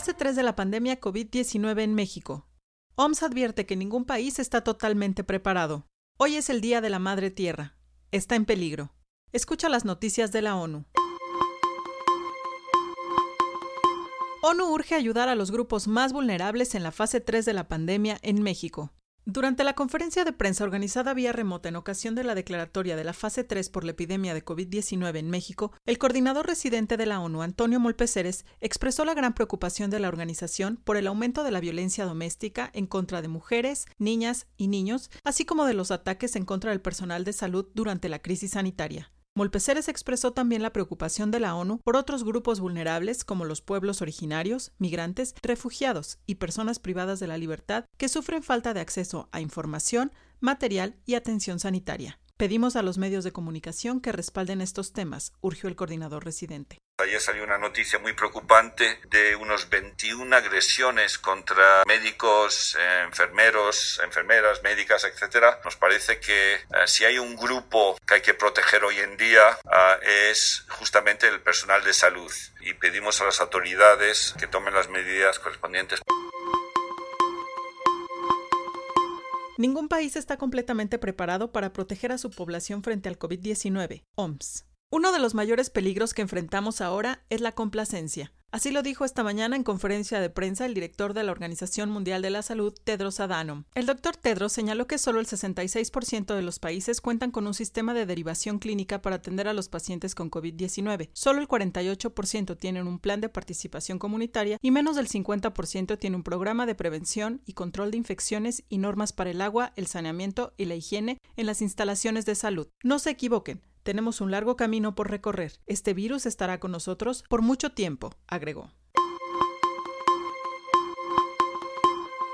Fase 3 de la pandemia COVID-19 en México. OMS advierte que ningún país está totalmente preparado. Hoy es el Día de la Madre Tierra. Está en peligro. Escucha las noticias de la ONU. ONU urge ayudar a los grupos más vulnerables en la fase 3 de la pandemia en México. Durante la conferencia de prensa organizada vía remota en ocasión de la declaratoria de la fase 3 por la epidemia de COVID-19 en México, el coordinador residente de la ONU, Antonio Molpeceres, expresó la gran preocupación de la organización por el aumento de la violencia doméstica en contra de mujeres, niñas y niños, así como de los ataques en contra del personal de salud durante la crisis sanitaria. Molpeceres expresó también la preocupación de la ONU por otros grupos vulnerables como los pueblos originarios, migrantes, refugiados y personas privadas de la libertad que sufren falta de acceso a información, material y atención sanitaria. Pedimos a los medios de comunicación que respalden estos temas, urgió el coordinador residente. Ayer salió una noticia muy preocupante de unos 21 agresiones contra médicos, eh, enfermeros, enfermeras, médicas, etc. Nos parece que eh, si hay un grupo que hay que proteger hoy en día eh, es justamente el personal de salud y pedimos a las autoridades que tomen las medidas correspondientes. Ningún país está completamente preparado para proteger a su población frente al COVID-19, OMS. Uno de los mayores peligros que enfrentamos ahora es la complacencia. Así lo dijo esta mañana en conferencia de prensa el director de la Organización Mundial de la Salud, Tedros Adhanom. El doctor Tedros señaló que solo el 66% de los países cuentan con un sistema de derivación clínica para atender a los pacientes con COVID-19. Solo el 48% tienen un plan de participación comunitaria y menos del 50% tiene un programa de prevención y control de infecciones y normas para el agua, el saneamiento y la higiene en las instalaciones de salud. No se equivoquen, tenemos un largo camino por recorrer. Este virus estará con nosotros por mucho tiempo, agregó.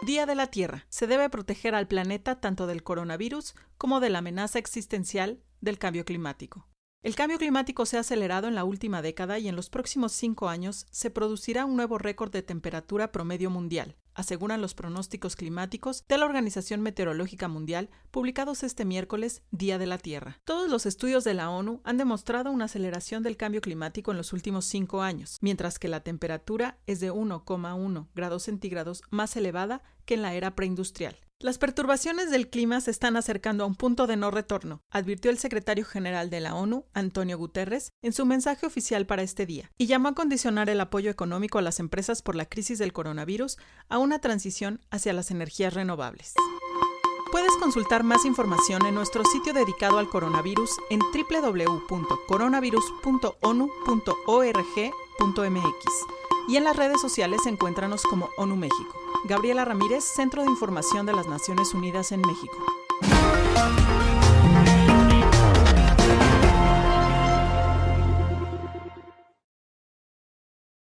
Día de la Tierra. Se debe proteger al planeta tanto del coronavirus como de la amenaza existencial del cambio climático. El cambio climático se ha acelerado en la última década y en los próximos cinco años se producirá un nuevo récord de temperatura promedio mundial, aseguran los pronósticos climáticos de la Organización Meteorológica Mundial publicados este miércoles, Día de la Tierra. Todos los estudios de la ONU han demostrado una aceleración del cambio climático en los últimos cinco años, mientras que la temperatura es de 1,1 grados centígrados más elevada que en la era preindustrial. Las perturbaciones del clima se están acercando a un punto de no retorno, advirtió el secretario general de la ONU, Antonio Guterres, en su mensaje oficial para este día, y llamó a condicionar el apoyo económico a las empresas por la crisis del coronavirus a una transición hacia las energías renovables. Puedes consultar más información en nuestro sitio dedicado al coronavirus en www.coronavirus.onu.org.mx y en las redes sociales encuéntranos como ONU México. Gabriela Ramírez, Centro de Información de las Naciones Unidas en México.